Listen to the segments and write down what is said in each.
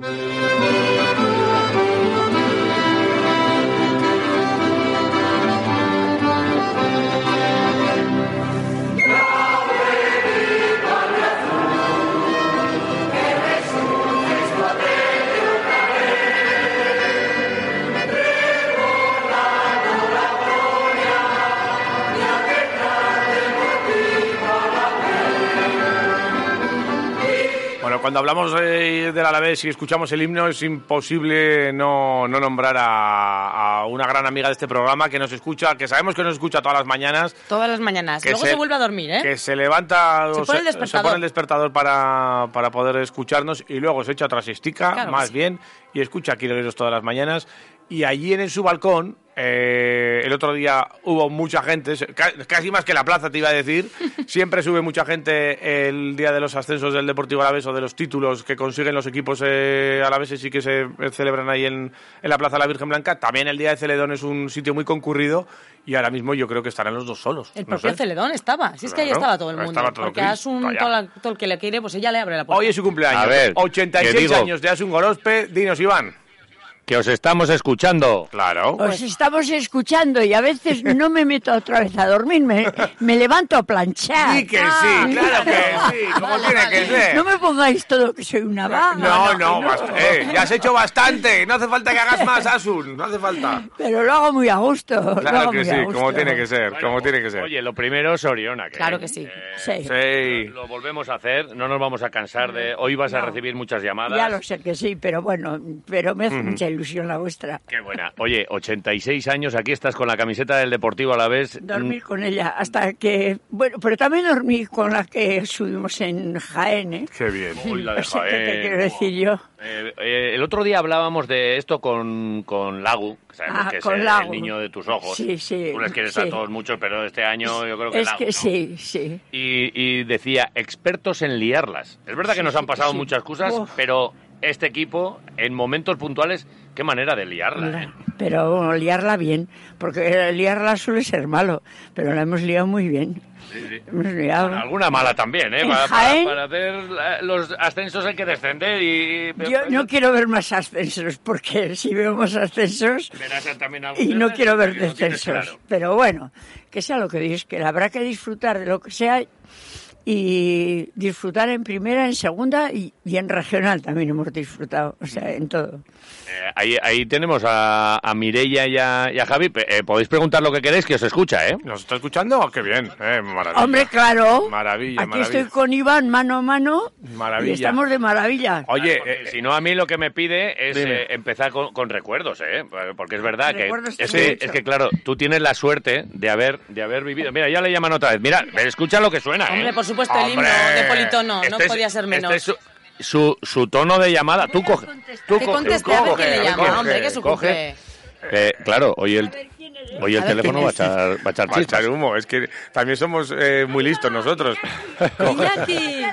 Bueno, cuando hablamos eh, del Alavés y escuchamos el himno es imposible no, no nombrar a, a una gran amiga de este programa que nos escucha, que sabemos que nos escucha todas las mañanas, Todas las mañanas. Luego se- se, vuelve a dormir, ¿eh? que se levanta, Se o pone el despertador. pone el despertador para, para poder escucharnos y luego se echa otra siestica, Claro más sí. bien, y escucha Quiroleros todas las mañanas. Y allí en su balcón, eh, el otro día hubo mucha gente, casi más que la plaza te iba a decir, siempre sube mucha gente el día de los ascensos del Deportivo Alavés o de los títulos que consiguen los equipos eh, alaveses y que se eh, celebran ahí en, en la Plaza de la Virgen Blanca. También el día de Celedón es un sitio muy concurrido y ahora mismo yo creo que estarán los dos solos. El no propio sé. Celedón estaba. Si es que ahí Claro, estaba todo el mundo. estaba todo porque Asun, todo, todo el que le quiere, pues ella le abre la puerta. Hoy es su cumpleaños. A ver, 86 ¿qué digo? años de Asun Gorospe. Dinos, Iván. Que os estamos escuchando. Claro. Os estamos escuchando y a veces no me meto otra vez a dormir, me, me levanto a planchar. Sí que sí, claro que sí, como Vale, tiene vale. que ser. No me pongáis todo que soy una vaga. No, no, bast- eh, ya has hecho bastante. No hace falta que hagas más, Asun. No hace falta. Pero lo hago muy a gusto. lo Claro hago que muy sí, a gusto. como tiene que ser, como tiene que ser. Oye, lo primero es Oriona. Que, Claro que sí. eh, Sí. Sí. Lo volvemos a hacer, no nos vamos a cansar de... Hoy vas a No. recibir muchas llamadas. Ya lo sé que sí, pero bueno, pero me hace mucha ilusión la vuestra. Qué buena. Oye, 86 años, aquí estás con la camiseta del Deportivo a la vez. Dormir con ella hasta que... Bueno, pero también dormí con la que subimos en Jaén, ¿eh? Qué bien. Uy, la de sé qué te Jaén. quiero decir yo. Eh, eh, el otro día hablábamos de esto con, con Lagu, que sabemos Ah, que es con el, Lagu. el niño de tus ojos. Sí, sí, Tú les quieres sí. a todos mucho, pero este año yo creo que Es Lagu, que ¿no? sí, sí. Y, y decía, expertos en liarlas. Es verdad que nos han pasado sí. muchas cosas, Uf. pero este equipo, en momentos puntuales, qué manera de liarla. ¿eh? Pero bueno, liarla bien, porque liarla suele ser malo, pero la hemos liado muy bien. Hemos liado. Alguna mala también, ¿eh? Para, Jaén- para hacer los ascensos hay que descender y... Yo no quiero ver más ascensos, porque si veo más ascensos también y no quiero ver descensos. claro. Pero bueno, que sea lo que dices, que habrá que disfrutar de lo que sea y disfrutar en primera, en segunda y, y en regional también hemos disfrutado, o sea, en todo. Eh, ahí, ahí tenemos a, a Mireia y a, y a Javi. Eh, podéis preguntar lo que queréis, que os escucha, ¿eh? ¿Nos está escuchando? Qué bien. Eh, maravilla. Hombre, claro. Maravilla, Aquí maravilla. estoy con Iván mano a mano. Maravilla. Y estamos de maravilla. Oye, eh, si no, a mí lo que me pide es eh, empezar con, con recuerdos, ¿eh? Porque es verdad que es, que mucho. es que, claro, tú tienes la suerte de haber, de haber vivido. Mira, ya le llaman otra vez. Mira, escucha lo que suena, ¿eh? Hombre, por supuesto, el himno de Politono. No Este es- podía ser menos. este es su, su, su tono de llamada. Tú coge. Tú Que conteste, a ver quién le llama, coge, hombre, que es su coge. cumple. Eh, claro, hoy el, hoy el teléfono va a echar, va a echar va a echar chispas. humo. Es que también somos eh, muy listos nosotros. Iñaki,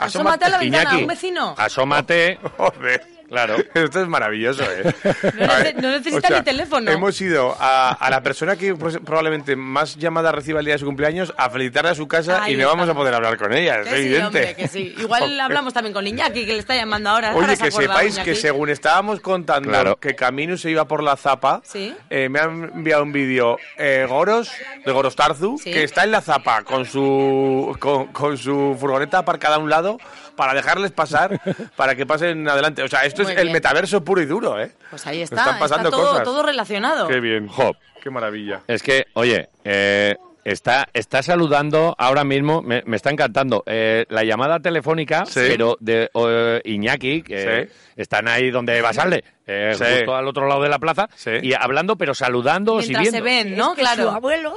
asómate a la ventana, Iñaki, un vecino. Asómate. Joder. Claro. Esto es maravilloso, ¿eh? No ver, no necesita ni teléfono. Hemos ido a, a la persona que pues, probablemente más llamadas reciba el día de su cumpleaños a felicitarla a su casa Ahí y no vamos a poder hablar con ella, es Que sí, evidente. hombre, que sí. Igual hablamos también con Iñaki, que le está llamando ahora. Oye, Ahora se que acuerda, sepáis que según estábamos contando Claro. que Camino se iba por la zapa, Sí. eh, me han enviado un vídeo eh, Goros, de Goros Tarzu, Sí. que está en la zapa con su, con, con su furgoneta aparcada a un lado para dejarles pasar, para que pasen adelante. O sea, esto Muy es el metaverso puro y duro, ¿eh? Pues ahí está, están pasando está todo, cosas. todo relacionado. Qué bien. Jo, Qué maravilla. Es que, oye, eh, está, está saludando ahora mismo, me, me está encantando, eh, la llamada telefónica, Sí. pero de eh, Iñaki, que Sí. están ahí donde Basalde, eh, Sí. justo al otro lado de la plaza, Sí. y hablando, pero saludando y viendo. se ven, ¿no? Es que claro. Su abuelo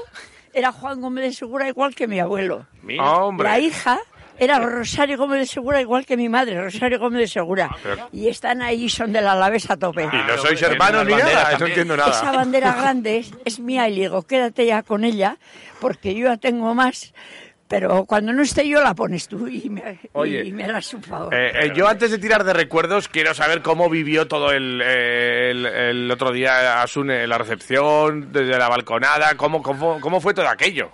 era Juan Gómez de Segura igual que mi abuelo. Mira. Hombre. La hija era Rosario Gómez de Segura igual que mi madre, Rosario Gómez de Segura. pero- Y están ahí, son del Alavés a tope. Y no sois hermanos ni nada, eso no entiendo Esa nada. bandera grande es, es mía y le digo, quédate ya con ella, porque yo ya tengo más. Pero cuando no esté yo la pones tú y me, Oye, y me harás un favor. Eh, eh, yo antes de tirar de recuerdos quiero saber cómo vivió todo el, el, el otro día Asune, la recepción, desde la balconada, cómo, cómo, cómo fue todo aquello.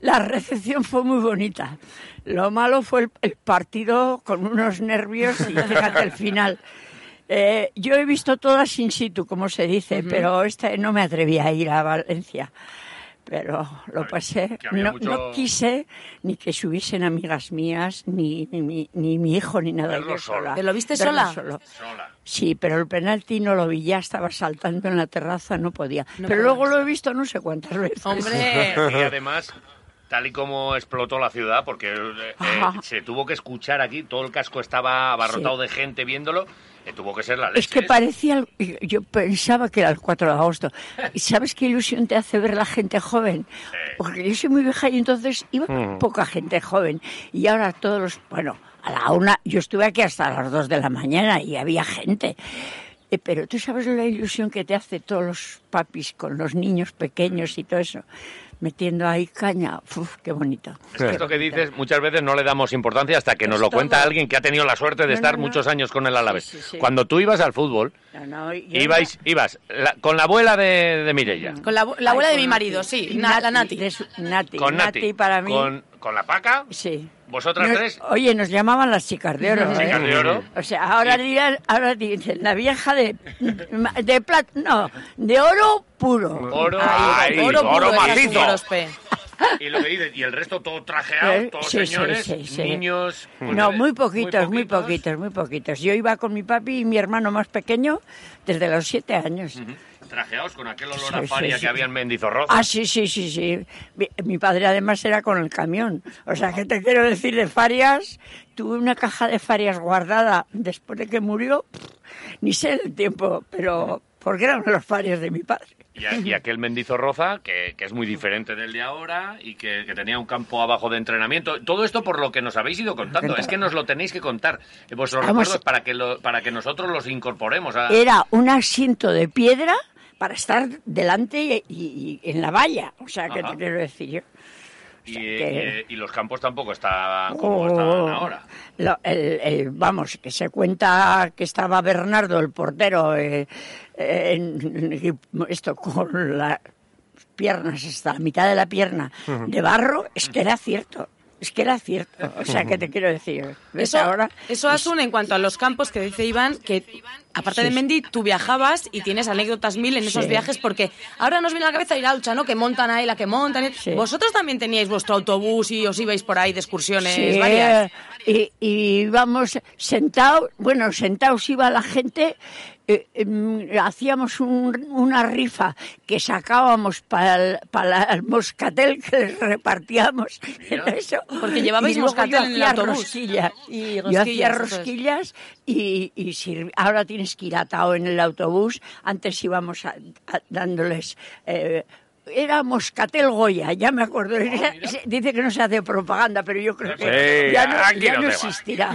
La recepción fue muy bonita. Lo malo fue el, el partido con unos nervios y fíjate el final. Eh, yo he visto todas in situ, como se dice, pero este no me atreví a ir a Valencia. Pero lo pasé. No, mucho- no quise ni que subiesen amigas mías, ni, ni, mi- ni mi hijo, ni nada. Verlo sola. ¿Te lo viste sola? Sola. Sí, pero el penalti no lo vi, ya estaba saltando en la terraza, no podía. No pero luego lo he visto no sé cuántas veces. Hombre, Y además, tal y como explotó la ciudad, porque eh, Ajá. se tuvo que escuchar aquí, todo el casco estaba abarrotado de gente viéndolo, eh, tuvo que ser la leche. Es que ¿eh? parecía, yo pensaba que era el 4 de agosto. ¿Y sabes qué ilusión te hace ver la gente joven? Porque yo soy muy vieja y entonces iba poca gente joven. Y ahora todos los, bueno, a la una, yo estuve aquí hasta las 2 de la mañana y había gente. Eh, Pero tú sabes la ilusión que te hace todos los papis con los niños pequeños y todo eso, metiendo ahí caña. Uf, qué bonito. Es que esto que dices muchas veces no le damos importancia hasta que Es nos lo cuenta alguien que ha tenido la suerte de No, estar no, no. muchos años con el Alavés. Sí, sí, sí. Cuando tú ibas al fútbol, No, no, yo ibais, ibas la- con la abuela de, de Mireia, con la, abu- la abuela Ay, de mi marido, sí, la Nati. su- Nati. con Nati, para mí. con, con la Paca, Sí. Vosotras Nos- tres, Oye, nos llamaban las chicas de oro. ¿eh? chicas de oro. O sea, ahora dirán, ahora dicen, la vieja de, de plata, no, de oro puro. Oro, Ay, oro macizo. Gorospe. y lo que dices, y el resto todo trajeado, Eh, todos sí, sí, señores, sí, sí. niños. pues, No, eh, muy poquitos, muy poquitos, muy poquitos. Yo iba con mi papi y mi hermano más pequeño desde los siete años. Trajeados con aquel olor Sí, a sí, faria sí. que había en Mendizorroza. Ah, sí, sí, sí, sí. Mi, mi padre además era con el camión. O sea, que te quiero decir de farias. Tuve una caja de farias guardada después de que murió. Ni sé el tiempo, pero porque eran los farias de mi padre. Y, a- y aquel Mendizorroza, que, que es muy diferente del de ahora y que, que tenía un campo abajo de entrenamiento. Todo esto por lo que nos habéis ido contando. Es que nos lo tenéis que contar. Eh, Vuestros Vamos. recuerdos para que, lo- para que nosotros los incorporemos. A... Era un asiento de piedra para estar delante y, y- y en la valla. O sea, que Ajá. te quiero decir yo. y, que- y- y los campos tampoco estaban como estaban Oh, ahora. lo- el- el- vamos, que se cuenta que estaba Bernardo, el portero, eh, eh, en- en- esto con las piernas hasta la mitad de la pierna de barro, es que era cierto. Es que era cierto. O sea, que te quiero decir. ¿ves Eso, ahora? eso Asun, en cuanto a los campos que dice Iván, que aparte de. Mendy, tú viajabas y tienes anécdotas mil en esos Sí. viajes, porque ahora nos viene a la cabeza ir a Alcha, ¿no? Que montan ahí la que montan. Sí. Vosotros también teníais vuestro autobús y os ibais por ahí de excursiones Sí, varias. y, y íbamos sentados, bueno, sentados iba la gente, eh, em, hacíamos un- una rifa que sacábamos para el, para el moscatel que les repartíamos. Eso. Porque llevabais Y moscatel yo en el hacía autobús. rosquillas. Y yo hacía rosquillas, rosquillas y, y sirvi- ahora tienes que ir atado en el autobús. Antes íbamos a- a- dándoles... eh, era Moscatel Goya, ya me acuerdo. Se- Dice que no se hace propaganda, pero yo creo que Sí, ya no, ya no existirá.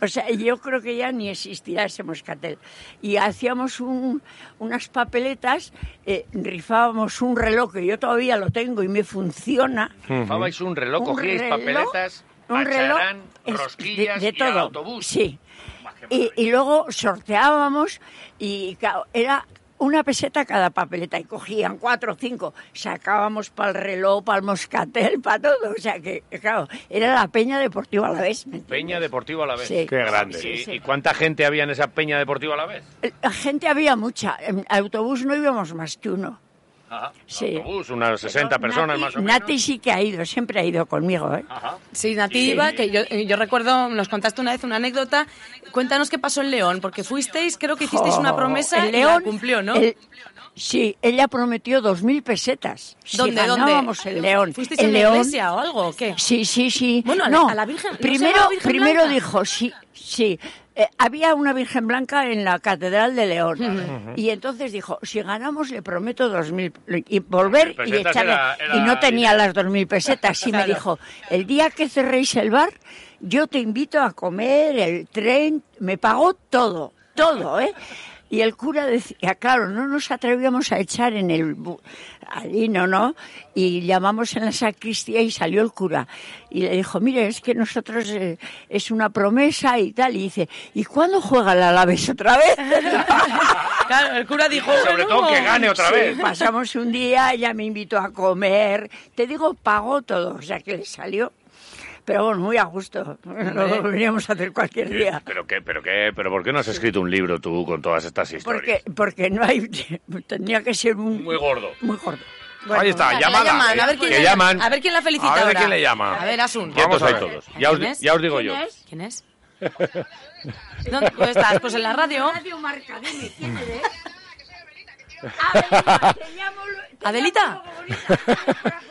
O sea, yo creo que ya ni existirá ese moscatel. Y hacíamos un- unas papeletas, eh, rifábamos un reloj que yo todavía lo tengo y me funciona. Rifabais un reloj, cogíais papeletas, un reloj es rosquillas de, de y todo. autobús. Sí. Y, y luego sorteábamos y claro, era una peseta cada papeleta y cogían cuatro o cinco, sacábamos para el reloj, para el moscatel, para todo. O sea que, claro, era la Peña Deportiva a la vez. Peña Deportiva a la vez. Sí. Qué grande. ¿Y, sí. y cuánta gente había en esa Peña Deportiva a la vez? La gente había mucha. En autobús no íbamos más que uno. Ajá. Sí. Autobús, unas 60 personas Nati- más o menos. Nati sí que ha ido, siempre ha ido conmigo. ¿eh? Ajá. Sí, Nativa, que yo, yo recuerdo, nos contaste una vez una anécdota. Cuéntanos qué pasó en León, porque fuisteis, creo que hicisteis una Oh, promesa el y la cumplió, ¿no? el- sí, ella prometió dos mil pesetas. Si ¿Dónde, dónde? ganábamos el León. ¿Fuisteis el en la León, iglesia o algo o qué? Sí, sí, sí. Bueno, a la- no, a la Virgen- ¿no Primero, Virgen primero Blanca? dijo, sí, sí. eh, había una Virgen Blanca en la Catedral de León. Y entonces dijo, si ganamos le prometo dos mil. Y volver y echarle. era- era y no tenía dinero. las dos mil pesetas. Y me dijo, el día que cerréis el bar, yo te invito a comer, el tren, me pagó todo, todo, ¿eh? Y el cura decía, claro, no nos atrevíamos a echar en el... bu- Allí no, no. Y llamamos en la sacristía y salió el cura. Y le dijo, mire, es que nosotros eh, es una promesa y tal. Y dice, ¿y cuándo juega el Alavés otra vez? Claro, el cura dijo... Sobre todo que gane otra Sí, vez. pasamos un día, ella me invitó a comer. Te digo, pagó todo, o sea que le salió. Pero bueno, muy a gusto. Lo veníamos a hacer cualquier día. ¿Pero qué, pero qué, pero por qué no has escrito un libro tú con todas estas historias? Porque, porque no hay... Tenía que ser un... Muy gordo. Muy gordo. Ahí está, llamada. llaman, a ver quién que la- llaman. A ver quién la felicita A ver ahora. quién le llama. A ver, Asun. Vamos a ver. todos. Ya os, ¿Quién es? ya os digo ¿Quién yo. es? ¿Quién es? ¿Dónde estás? Pues en la radio. Radio Marca, dime, ¿quién eres? Adelita, te llamo... te ¿Adelita? llamo.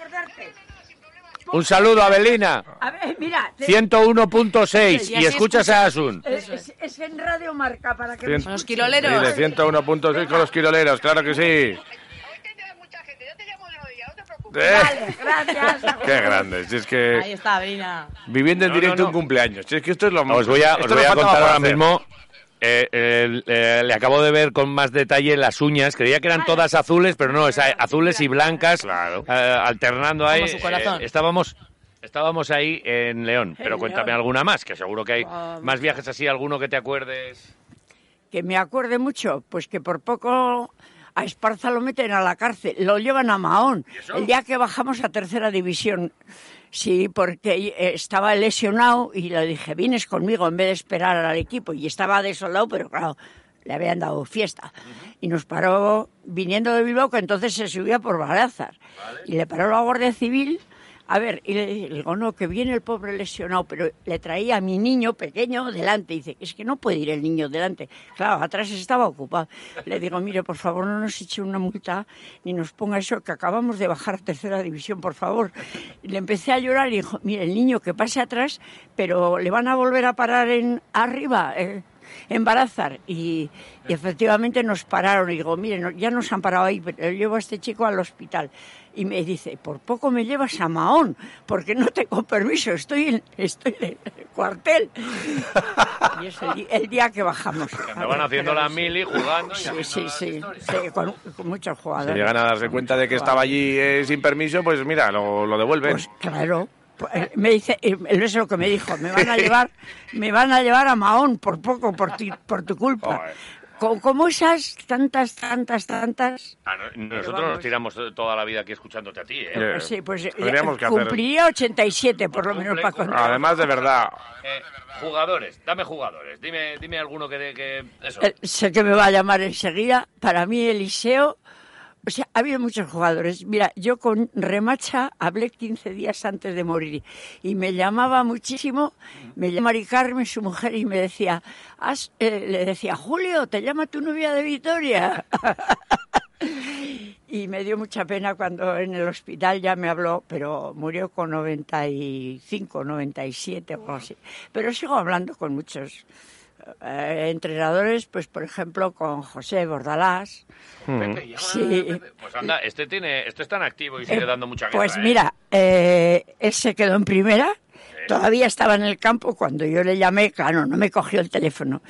Un saludo, Abelina. A ver, mira, te- 101.6 Y y escuchas a Asun. es, es- es en Radio Marca para que... Cien- Con los Sí, quiroleros. de 101.6 con los quiroleros, claro que sí. Eh, Vale, gracias. Qué grande. Si es Ahí que está, Brina. viviendo en No, directo no, no. un cumpleaños. Si es que esto es lo Os voy a, os voy a contar ahora hacer. mismo. Eh, eh, eh, le acabo de ver con más detalle las uñas. Creía que eran todas azules, pero no, es azules y blancas, Claro. eh, alternando ahí. Como su corazón. Eh, estábamos, estábamos ahí en León, pero cuéntame León. alguna más, que seguro que hay más viajes así, alguno que te acuerdes. Que me acuerde mucho, pues que por poco a Esparza lo meten a la cárcel, lo llevan a Mahón, el día que bajamos a tercera división. Sí, porque estaba lesionado y le dije, vienes conmigo en vez de esperar al equipo. Y estaba desoldado, pero claro, le habían dado fiesta. Y nos paró viniendo de Bilbao, que entonces se subía por Balázar. Y le paró la Guardia Civil. A ver, y le, digo, no, que viene el pobre lesionado, pero le traía a mi niño pequeño delante. Y dice, es que no puede ir el niño delante. Claro, atrás estaba ocupado. Le digo, mire, por favor, no nos eche una multa ni nos ponga eso, que acabamos de bajar a tercera división, por favor. Y le empecé a llorar y dijo, mire, el niño que pase atrás, pero le van a volver a parar en arriba. eh, en Barazar y, y efectivamente nos pararon y digo, miren, ya nos han parado ahí, pero llevo a este chico al hospital y me dice, por poco me llevas a Mahón porque no tengo permiso, estoy en, estoy en el cuartel. y es el, día que bajamos. Andaban haciendo la mili, jugando. y Sí, sí, sí, sí, con, con muchos Si llegan a darse cuenta de que estaba allí eh, sin permiso, pues mira, lo, lo devuelven. Pues claro. Pues, eh, Me dice, eh, es lo que me dijo, me van a llevar, me van a llevar a Mahón por poco, por ti, por tu culpa. Como esas tantas, tantas, tantas. Ah, no, nosotros nos tiramos toda la vida aquí escuchándote a ti, ¿eh? Pues sí, pues eh, tendríamos que hacer- cumpliría 87 por lo menos para contar. Además, de verdad, Eh, jugadores, dame jugadores. Dime, dime alguno que, que eso. Eh, sé que me va a llamar enseguida. Para mí, Eliseo. O sea, ha muchos jugadores. Mira, yo con Remacha hablé 15 días antes de morir y me llamaba muchísimo. Me llamaba Mari Carmen, su mujer, y me decía, "Has-", eh, le decía, Julio, te llama tu novia de Vitoria. y me dio mucha pena cuando en el hospital ya me habló, pero murió con 95, 97 o algo así. Pero sigo hablando con muchos eh, entrenadores, pues por ejemplo con José Bordalás. Pepe, a sí. Pepe. Pues anda, este tiene, este está en activo y sigue Eh, dando mucha guerra. Pues mira, eh, él se quedó en primera, todavía estaba en el campo cuando yo le llamé, claro, no me cogió el teléfono.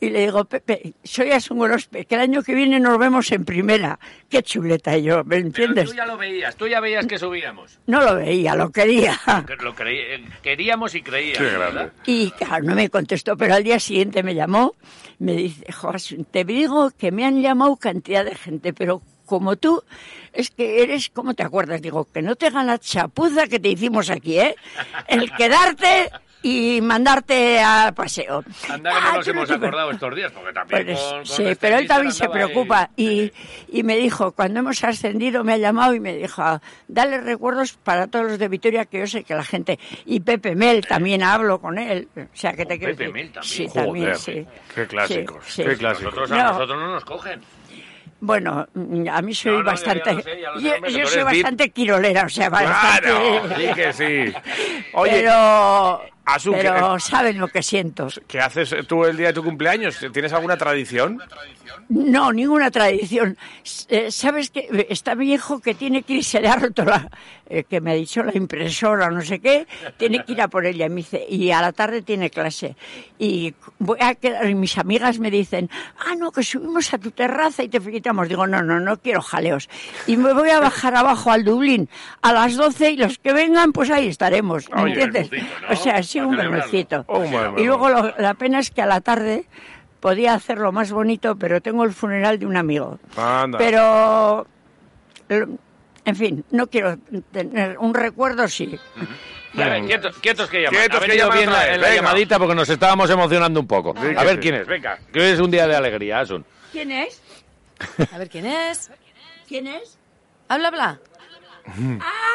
Y le digo, Pepe, soy Asun Gorospe, que el año que viene nos vemos en primera. Qué chuleta y yo, ¿me Pero entiendes? tú ya lo veías, tú ya veías que subíamos. No lo veía, lo quería. Que Lo creí- eh, queríamos y creíamos. Qué grande. ¿verdad? Y claro, no me contestó, pero al día siguiente me llamó, me dice, Joaquín, te digo que me han llamado cantidad de gente, pero como tú, es que eres, ¿cómo te acuerdas? Digo, que no te hagan la chapuza que te hicimos aquí, ¿eh? El quedarte y mandarte a paseo. Anda que no Ah, nos tú hemos te- acordado estos días, porque también Pues, con- con sí, este pero él también se preocupa y, y me dijo, cuando hemos ascendido me ha llamado y me dijo, dale recuerdos para todos los de Vitoria que yo sé que la gente... Y Pepe Mel, también hablo con él, o sea, que te quiero Pepe decir- Mel también. Sí, Joder, también, sí. qué clásicos, Sí, qué clásicos. Nosotros, a No. nosotros no nos cogen. Bueno, mm, a mí soy No, no, ya- bastante... sé, yo soy bastante quirolera, o sea, bastante... Claro, sí que sí. Oye, pero Asun, que- pero saben lo que siento. ¿qué haces tú el día de tu cumpleaños? ¿Tienes alguna tradición? No, ninguna tradición. Eh, ¿Sabes que Está mi hijo que tiene que ir, se le ha roto la, eh, que me ha dicho la impresora, no sé qué, tiene que ir a por ella. Y, me dice, y a la tarde tiene clase. Y voy a quedar, y mis amigas me dicen, ah, no, que subimos a tu terraza y te felicitamos. Digo, no, no, no quiero jaleos. Y me voy a bajar abajo al Dublín a las 12 y los que vengan, pues ahí estaremos. ¿Me Oye, entiendes? bermucito, ¿no? O sea, sí, Para un. Un bermudo. Y luego lo- la pena es que a la tarde podía hacerlo más bonito, pero tengo el funeral de un amigo. Anda. Pero, en fin, no quiero tener un recuerdo, sí. A ver, quietos, quietos que llaman. Quietos que llaman bien la, en la llamadita porque nos estábamos emocionando un poco. A ver quién es, venga. Que hoy es un día de alegría, Asun. ¿Quién es? A ver, ¿quién es? ¿Quién es? Habla, habla. ¡Ah!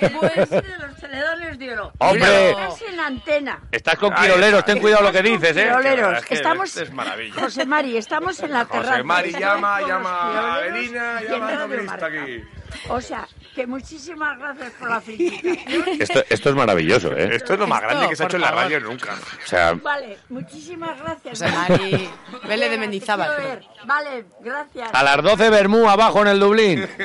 El buen de los teledones de oro. ¡Hombre! Estás en antena. Estás con quiroleros, está. ten cuidado lo que dices, ¿eh? quiroleros. Es que Estamos... este es maravilla. José Mari, estamos en la José terraza. Mari Estamos llama, llama a y llama a aquí. O sea, que muchísimas gracias por la felicitación. Esto, esto es maravilloso, ¿eh? Esto es lo más Esto, grande que se ha hecho en la favor. radio nunca. O sea, Vale, muchísimas gracias. Mari, Vélez de Mendizábal. Vale, gracias. a las 12 Bermú abajo en el Dublín.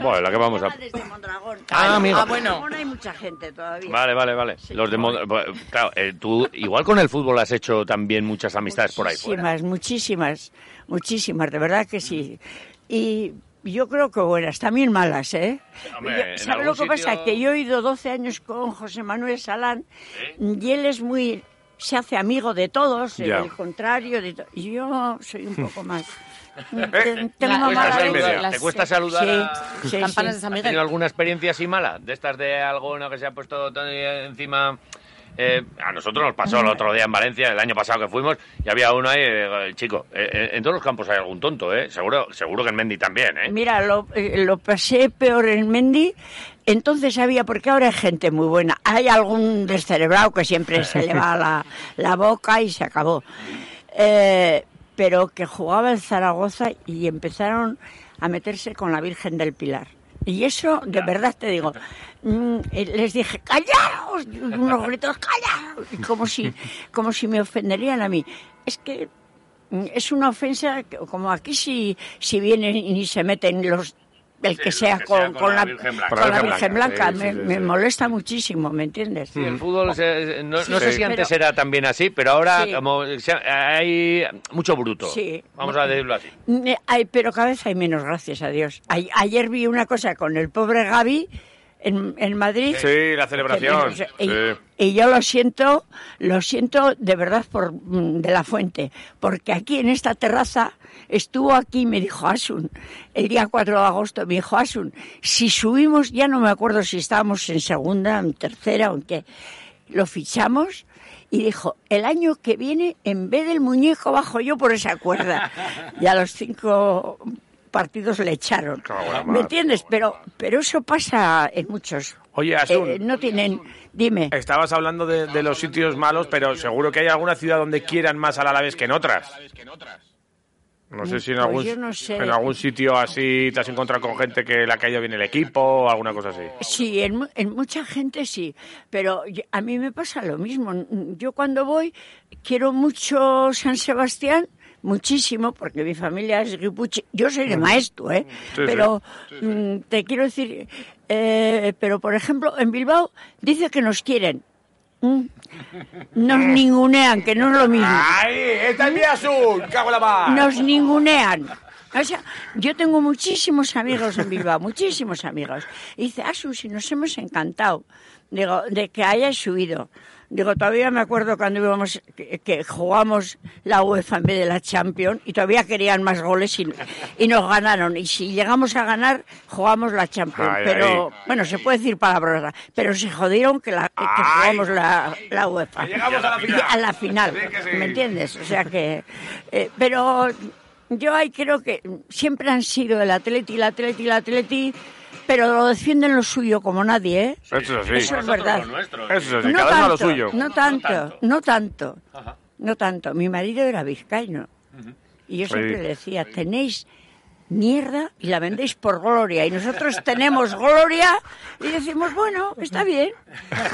Bueno, la que vamos a... Desde Mondragón. Ah, amigo. Ah, bueno. Mondragón hay mucha gente todavía. Vale, vale, vale. Los de Mod- Claro, eh, tú igual con el fútbol has hecho también muchas amistades por ahí fuera. Muchísimas, muchísimas, muchísimas, de verdad que sí. Y yo creo que buenas, también malas, ¿eh? Hombre, Yo- en ¿Sabe algún lo que pasa? Que yo he ido 12 años con José Manuel Salán y él es muy... se hace amigo de todos, Ya. el contrario de to- y yo soy un poco más... Eh, Ten- Tengo La- ¿Te mala cuesta, en leche. medio. las- ¿Te cuesta saludar Sí, a... sí, Campanas sí. de San ¿Has Miguel. tenido alguna experiencia así mala? De estas de alguno que se ha puesto encima... Eh, a nosotros nos pasó el otro día en Valencia, el año pasado que fuimos, y había uno ahí, eh, chico, eh, eh, en todos los campos hay algún tonto, ¿eh? Seguro, seguro que en Mendy también, ¿eh? Mira, lo, eh, lo pasé peor en Mendy. Entonces había, porque ahora hay gente muy buena. Hay algún descerebrado que siempre se le va la, la boca y se acabó. Eh, pero que jugaba el Zaragoza y empezaron a meterse con la Virgen del Pilar. Y eso, de verdad te digo, mm, eh, les dije, callaos, unos gritos, callaos, como si, como si me ofenderían a mí. Es que Mm, Es una ofensa, como aquí si, si vienen y se meten los el que Sí, sea que con, sea con con la la, Virgen Blanca. con la Virgen Blanca, me, sí, sí, me sí. molesta muchísimo, ¿me entiendes? Sí, el fútbol, se- no, no sé Sí. si antes Pero- era también así, pero ahora Sí. como se- hay mucho bruto. Sí. Vamos a decirlo así. Mm, Hay, pero cada vez hay menos, gracias a Dios. Ay- ayer vi una cosa con el pobre Gaby en, en Madrid. Sí, la celebración. Que- y, Sí. y yo lo siento, lo siento de verdad por mm, de la fuente, porque aquí en esta terraza estuvo aquí y me dijo Asun, el día 4 de agosto me dijo Asun, si subimos, ya no me acuerdo si estábamos en segunda, en tercera o en qué, lo fichamos y dijo, el año que viene, en vez del muñeco, bajo yo por esa cuerda. Y a los cinco partidos le echaron. ¿Me entiendes? Pero, pero eso pasa en muchos. Oye, Asun, Eh, no tienen. Dime. estabas hablando de, de los sitios malos, pero seguro que hay alguna ciudad donde quieran más al Alavés que en otras. No sé si en Pues algún, no sé. en algún sitio así te has encontrado con gente que le ha caído bien el equipo o alguna cosa así. Sí, en, en mucha gente sí, pero a mí me pasa lo mismo. Yo cuando voy quiero mucho San Sebastián, muchísimo, porque mi familia es guipuche. Yo soy de maestro, ¿eh? sí. pero mm, te quiero decir, eh, pero por ejemplo, en Bilbao dice que nos quieren. Mm. Nos ningunean, que no es lo mismo. ¡Ay! ¡Esta es mi Asun! ¡Cago en la mar! nos ningunean. O sea, yo tengo muchísimos amigos en Bilbao, muchísimos amigos. Y dice, ah, Susi, nos hemos encantado digo, de que hayas subido. Digo, todavía me acuerdo cuando íbamos, que, que jugamos la UEFA en vez de la Champions y todavía querían más goles y, y nos ganaron. Y si llegamos a ganar, jugamos la Champions. Ay, pero, ay. bueno, se puede decir palabras, pero se jodieron que, la, que jugamos la, la UEFA. Que llegamos a la final. A la final, Sí que sí. ¿me entiendes? O sea que... eh, pero yo ahí creo que siempre han sido el Atleti, el Atleti, el Atleti, pero lo defienden lo suyo como nadie, ¿eh? Eso es así. Eso es verdad. lo nuestro. Eso sí, no cada uno a lo tanto, suyo. No tanto, tanto. no tanto, no tanto. Mi marido era vizcaíno. Y yo siempre Sí. le decía, tenéis mierda y la vendéis por gloria. Y nosotros tenemos gloria y decimos, bueno, está bien.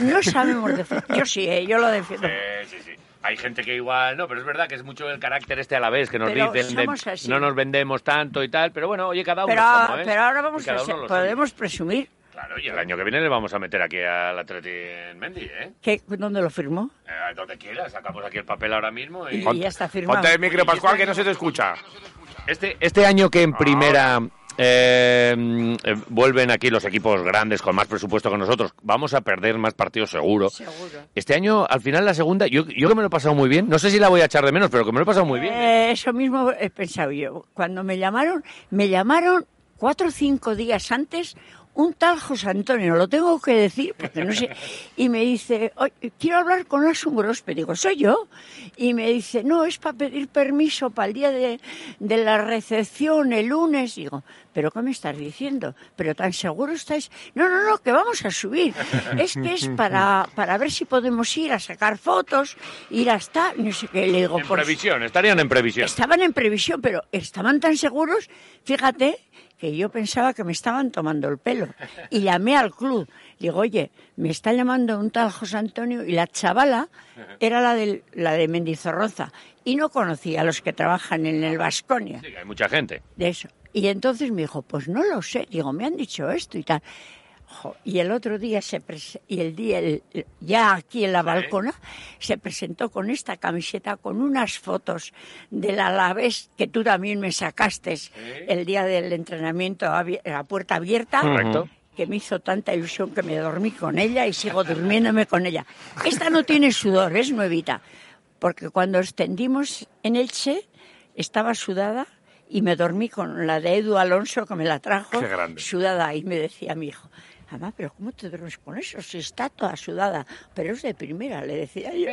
No sabemos defender. Yo sí, ¿eh? yo lo defiendo. Eh, sí, sí. Hay gente que igual, no, pero es verdad que es mucho el carácter este a la vez que nos Pero dicen de no nos vendemos tanto y tal, pero bueno, oye, cada uno Pero, como pero ahora vamos a ser- podemos presumir Claro, y el año que viene le vamos a meter aquí al Atleti en Mendy, ¿eh? que dónde lo firmó. Eh, Donde quieras, sacamos aquí el papel ahora mismo y... Y ya está firmado. Ponte el micro, Pascual, que no se te escucha. Este, este año que en primera eh, eh, vuelven aquí los equipos grandes con más presupuesto que nosotros, vamos a perder más partidos seguro. Seguro. Este año, al final, la segunda, yo, yo que me lo he pasado muy bien, no sé si la voy a echar de menos, pero que me lo he pasado muy bien. Eh, eso mismo he pensado yo. Cuando me llamaron, me llamaron cuatro o cinco días antes un tal José Antonio, lo tengo que decir porque no sé. Y me dice, "Oye, quiero hablar con Asun Grospe. Digo, ¿soy yo? Y me dice, no, es para pedir permiso para el día de, de la recepción, el lunes. Digo, ¿pero qué me estás diciendo? ¿Pero tan seguro estáis? No, no, no, que vamos a subir. Es que es para, para ver si podemos ir a sacar fotos, ir hasta, no sé qué. Le digo, En "Pues, previsión, estarían en previsión. Estaban en previsión, pero estaban tan seguros, fíjate, que yo pensaba que me estaban tomando el pelo. Y llamé al club. Digo, oye, me está llamando un tal José Antonio y la chavala era la, del, la de Mendizorroza. Y no conocía a los que trabajan en el Vasconia Sí, hay mucha gente. de eso. Y entonces me dijo, pues no lo sé. Digo, me han dicho esto y tal. Y el otro día se y el día el- ya aquí en la balcona se presentó con esta camiseta con unas fotos del Alavés que tú también me sacaste el día del entrenamiento a puerta abierta Correcto. que me hizo tanta ilusión que me dormí con ella y sigo durmiéndome con ella. Esta no tiene sudor, es nuevita, porque cuando extendimos en Elche estaba sudada y me dormí con la de Edu Alonso que me la trajo sudada y me decía mi hijo. Mamá, pero ¿cómo te duermes con eso? Si está toda sudada. Pero es de primera, le decía yo.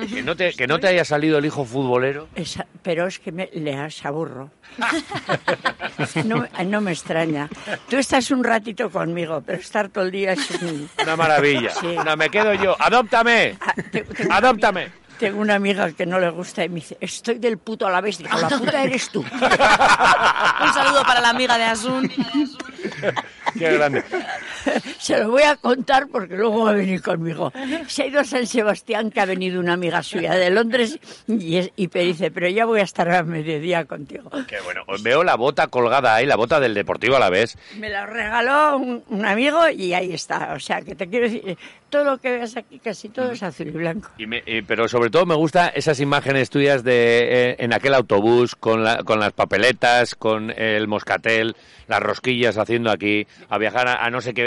Que no te, que no te haya salido el hijo futbolero. Esa- pero es que me, le aburro. No, me- no me extraña. Tú estás un ratito conmigo, pero estar todo el día es un... Una maravilla. Sí. No, me quedo yo. ¡Adóptame! Ah, te- ¡Adóptame! Tengo una amiga que no le gusta y me dice, estoy del puto a la vez. Digo, la puta eres tú. Un saludo para la amiga de Asun. ¡Qué grande! Se lo voy a contar porque luego va a venir conmigo. Se ha ido a San Sebastián, que ha venido una amiga suya de Londres, y, es- y me dice, pero ya voy a estar a mediodía contigo. Qué bueno. Veo la bota colgada ahí, la bota del Deportivo a la vez. Me la regaló un, un amigo y ahí está. O sea, que te quiero decir, todo lo que veas aquí, casi todo es azul y blanco. Y me- y- pero sobre todo me gustan esas imágenes tuyas de eh, en aquel autobús con, la- con las papeletas, con el moscatel, las rosquillas haciendo aquí, a viajar a, a no sé qué,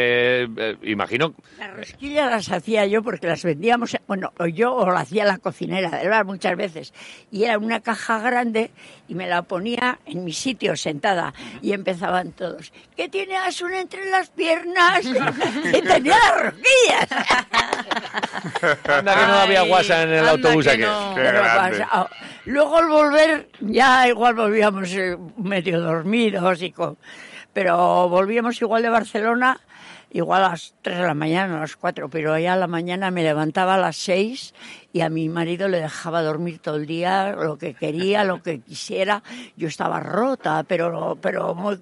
eh, imagino. Las rosquillas las hacía yo porque las vendíamos, bueno, o yo o la hacía la cocinera del bar muchas veces. Y era una caja grande y me la ponía en mi sitio sentada y empezaban todos. ¿Qué tiene Asun entre las piernas? y tenía las rosquillas. Anda que no había WhatsApp en el anda autobús que no. Pero pasa- Luego al volver, ya igual volvíamos eh, medio dormidos y con... Pero volvíamos igual de Barcelona, igual a las 3 de la mañana, a las 4, pero ya a la mañana me levantaba a las 6 y a mi marido le dejaba dormir todo el día, lo que quería, lo que quisiera. Yo estaba rota, pero, pero muy...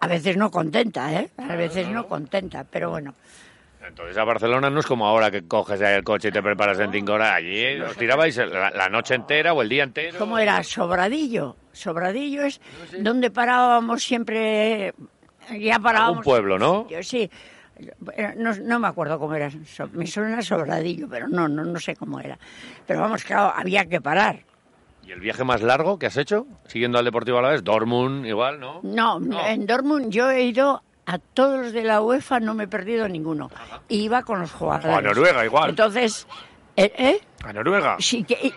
A veces no contenta, ¿eh? A veces no contenta, pero bueno. Entonces a Barcelona no es como ahora que coges ahí el coche y te preparas en cinco horas. Allí os tirabais la, la noche entera o el día entero. ¿Cómo era? Sobradillo. Sobradillo es donde parábamos siempre. Ya parábamos. Un pueblo, ¿no? Yo sí. No, no me acuerdo cómo era. So- Me suena Sobradillo, pero no, no, no sé cómo era. Pero vamos, claro, había que parar. ¿Y el viaje más largo que has hecho? Siguiendo al Deportivo a la vez, Dortmund igual, ¿no? No, en Dortmund yo he ido a todos los de la UEFA, no me he perdido ninguno. Y iba con los jugadores. O a Noruega igual. Entonces, ¿eh? eh? A Noruega. Sí, que... y-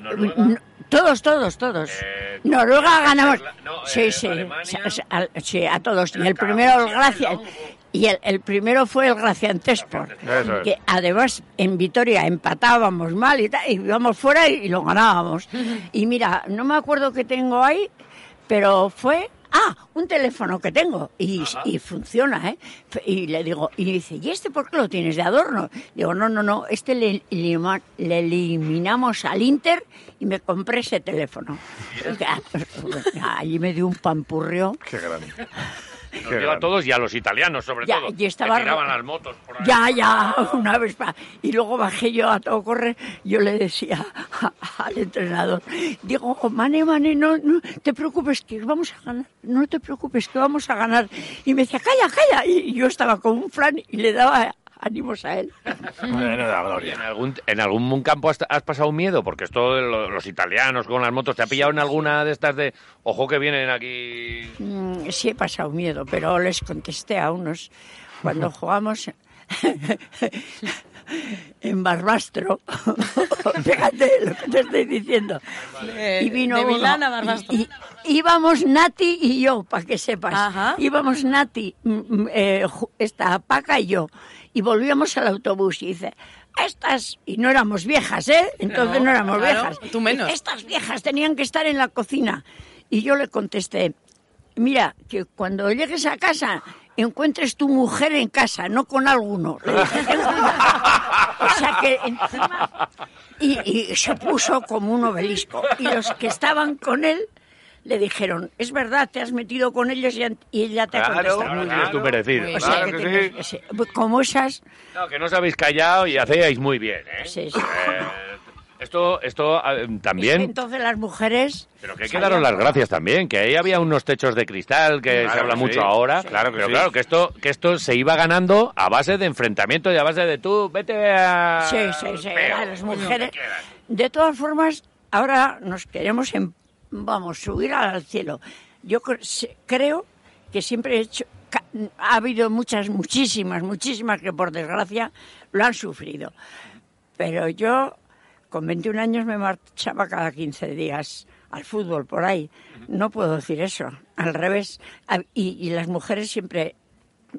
no, todos, todos, todos. Eh, Noruega ganamos. No, sí, eh, sí, Alemania. sí, a, sí, a todos. Y el primero, el Gracia. Y el, el primero fue el Graciantespor. Es. Que además en Vitoria empatábamos mal y tal, y íbamos fuera y, y lo ganábamos. Y mira, no me acuerdo qué tengo ahí, pero fue. Ah, un teléfono que tengo y, y funciona, ¿eh? Y le digo, y dice, ¿y este por qué lo tienes de adorno? Digo, no, no, no, este le, le eliminamos al Inter y me compré ese teléfono. Allí me dio un pampurrio. Qué grande. Nos Qué dio a todos y a los italianos, sobre Ya, todo. y estaba que tiraban las motos por ahí. Ya, ya, una vez más. Y luego bajé yo a todo correr. Yo le decía a- al entrenador, digo, Mane, Mane, no, no te preocupes que vamos a ganar. No te preocupes que vamos a ganar. Y me decía, calla, calla. Y yo estaba con un flan y le daba ánimos a él. Bueno, la ¿En gloria. algún, ¿En algún campo has, has pasado miedo? Porque esto de lo- los italianos con las motos, ¿te ha pillado en alguna de estas de, ojo que vienen aquí? Mm, Sí he pasado miedo, pero les contesté a unos cuando jugamos. en Barbastro. Fíjate lo que te estoy diciendo. De- y vino de uno, Milán a Barbastro. y- y- íbamos Nati y yo, para que sepas. Ajá. Íbamos Nati, mm, mm, eh, esta Paca y yo. Y volvíamos al autobús y dice, estas, y no éramos viejas, ¿eh? Entonces no, No, éramos claro, viejas. tú menos. Estas viejas tenían que estar en la cocina. Y yo le contesté, mira, que cuando llegues a casa encuentres tu mujer en casa, no con alguno. O sea que encima... Y, y se puso como un obelisco. Y los que estaban con él le dijeron, es verdad, te has metido con ellos y, y ella te ha Claro, contestado. Ahora Muy bien. tu merecido. Muy O sea, Claro que que sí. ese- como esas... No, que no os habéis callado y hacéis muy bien, ¿eh? Sí, sí. Eh, esto, esto Es que también... entonces las mujeres... Pero que hay que salían daros las gracias también, que ahí había unos techos de cristal que Claro se habla que mucho sí. ahora. Claro que pero sí. claro, que esto, que esto se iba ganando a base de enfrentamiento y a base de tú, vete a... Sí, sí, sí, a las mujeres. De todas formas, ahora nos queremos, en- vamos, subir al cielo. Yo creo que siempre he hecho, ha habido muchas, muchísimas, muchísimas que por desgracia lo han sufrido. Pero yo, con 21 años, me marchaba cada 15 días al fútbol por ahí. No puedo decir eso, al revés. Y, y las mujeres siempre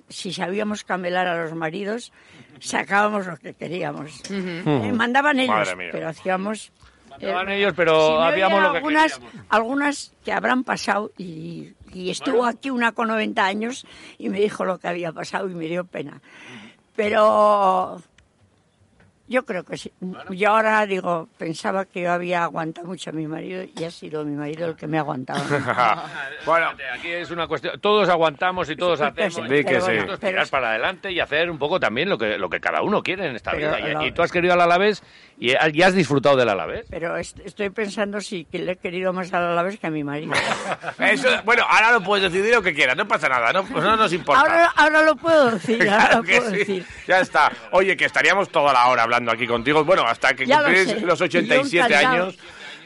si sabíamos camelar a los maridos, sacábamos lo que queríamos. Eh, mandaban ellos, pero hacíamos... Mandaban eh, ellos, pero si oyen lo que algunas, queríamos. algunas que habrán pasado y, y estuvo aquí una con 90 años y me dijo lo que había pasado y me dio pena. Pero yo creo que sí. Yo ahora digo, pensaba que yo había aguantado mucho a mi marido y ha sido mi marido el que me ha aguantado. bueno, Aquí es una cuestión, todos aguantamos y todos hacemos. Que sí. Nosotros Pero- tirar para adelante y hacer un poco también lo que, lo que cada uno quiere en esta Pero vida. Y, lo- y tú has querido al Alavés y, ha- y has disfrutado del Alavés. Pero est- estoy pensando si que le he querido más a la vez que a mi marido. eso, bueno, ahora lo puedes decidir lo que quieras, no pasa nada, no, pues no nos importa. Ahora, ahora lo puedo decir, ahora Claro lo que puedo sí. decir. Ya está. Oye, que estaríamos toda la hora hablando aquí contigo. Bueno, hasta que cumplís los Yo 87 encantada. años.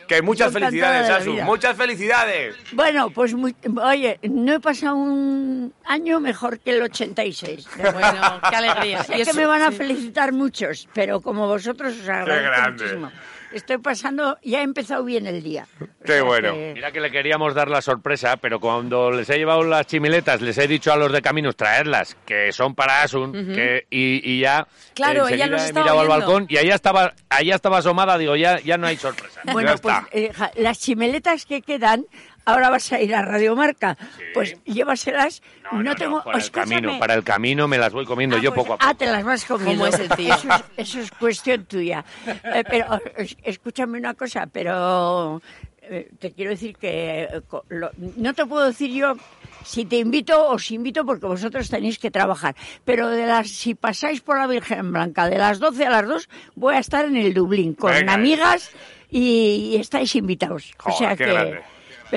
Que muchas Yo felicidades, Asu. Muchas felicidades. Bueno, pues muy- oye, no he pasado un año mejor que el 86. Bueno, qué alegría. Sé Y que eso- me van a sí. felicitar muchos, pero como vosotros os agradezco grande. muchísimo. Estoy pasando, ya he empezado bien el día. Qué bueno. que- Mira que le queríamos dar la sorpresa, pero cuando les he llevado las chimiletas, les he dicho a los de Caminos traerlas, que son para Asun, que, y, y ya Claro, ella nos he estaba mirado al balcón y allá estaba, allá estaba asomada, digo, ya, ya no hay sorpresa. Bueno, Ya pues está. eh, las chimeletas que quedan, ahora vas a ir a Radiomarca, pues llévaselas. No, No, no, no, tengo. para el camino, para el camino me las voy comiendo Ah, yo pues, poco a poco. Ah, te las vas comiendo. ¿Cómo es el tío? Eso es, eso es cuestión tuya. Eh, pero es- escúchame una cosa, pero eh, te quiero decir que eh, lo- no te puedo decir yo si te invito os invito porque vosotros tenéis que trabajar. Pero de las si pasáis por la Virgen Blanca de las 12 a las 2 voy a estar en el Dublín con Venga. amigas y, y estáis invitados. o Joder, sea qué que grande.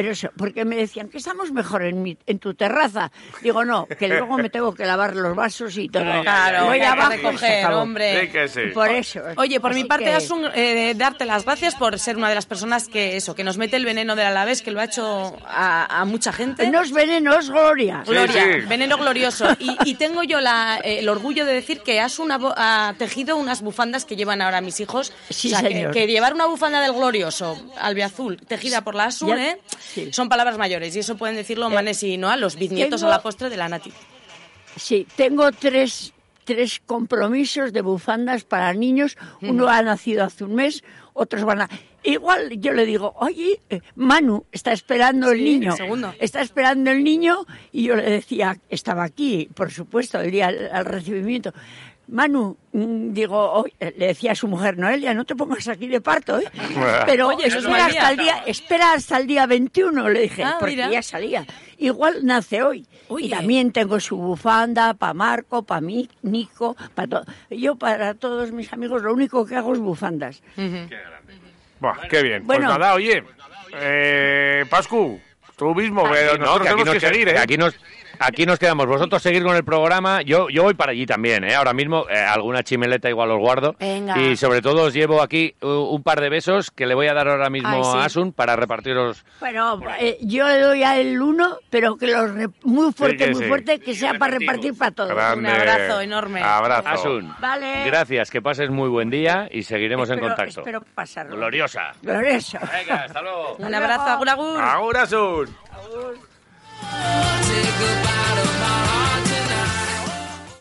Pero eso, porque me decían que estamos mejor en, mi, en tu terraza. Digo, no, que luego me tengo que lavar los vasos y todo. Claro, Voy abajo acabó. hombre. Sí que sí. Por eso. Oye, por Así mi parte, que- Asun, eh, darte las gracias por ser una de las personas que eso, que nos mete el veneno del Alavés, que lo ha hecho a, a mucha gente. No es veneno, es gloria. Gloria, sí. veneno glorioso. Y, y tengo yo la, eh, el orgullo de decir que Asun ha, bo- ha tejido unas bufandas que llevan ahora mis hijos. Sí, O sea, que- señor. Que, llevar una bufanda del glorioso, albiazul, tejida por la Asun, Ya- ¿eh? Sí. son palabras mayores. Y eso pueden decirlo Manes y Noa, los bisnietos tengo- a la postre de la Nati. Sí, tengo tres, tres compromisos de bufandas para niños. Uno ha nacido hace un mes, otros van a... Igual yo le digo, oye, eh, Manu, está esperando el Sí, niño. segundo. Está esperando el niño y yo le decía, estaba aquí, por supuesto, el día al, al recibimiento. Manu, mm, digo, le decía a su mujer, Noelia, no te pongas aquí de parto, ¿eh? Pero Oye, eso es espera, hasta el día, espera hasta el día 21, le dije, Ah, porque mira. ya salía. Igual nace hoy. Oye. Y también tengo su bufanda para Marco, para mí, Nico, para todo. Yo para todos mis amigos lo único que hago es bufandas. Buah, qué bien. Bueno. pues nada, oye, eh, Pascu, tú mismo, pero Aquí no, nosotros que aquí tenemos nos que que- seguir, que ¿eh? aquí nos, aquí nos quedamos. Vosotros seguir con el programa. Yo, yo voy para allí también, ¿eh? Ahora mismo eh, alguna chimeleta igual os guardo. Venga. Y sobre todo os llevo aquí uh, un par de besos que le voy a dar ahora mismo Ay, sí. a Asun para repartiros. Bueno, eh, yo le doy a él uno, pero que lo re- muy fuerte, muy sí. fuerte, que sea para repartir para todos. Grande. Un abrazo enorme. Abrazo. Asun, Vale. gracias, que pases muy buen día y seguiremos en Espero- contacto. Espero pasarlo. Gloriosa. Glorioso. Venga, hasta luego. Un abrazo, agur, agur. Agur, Asun. Take a bottle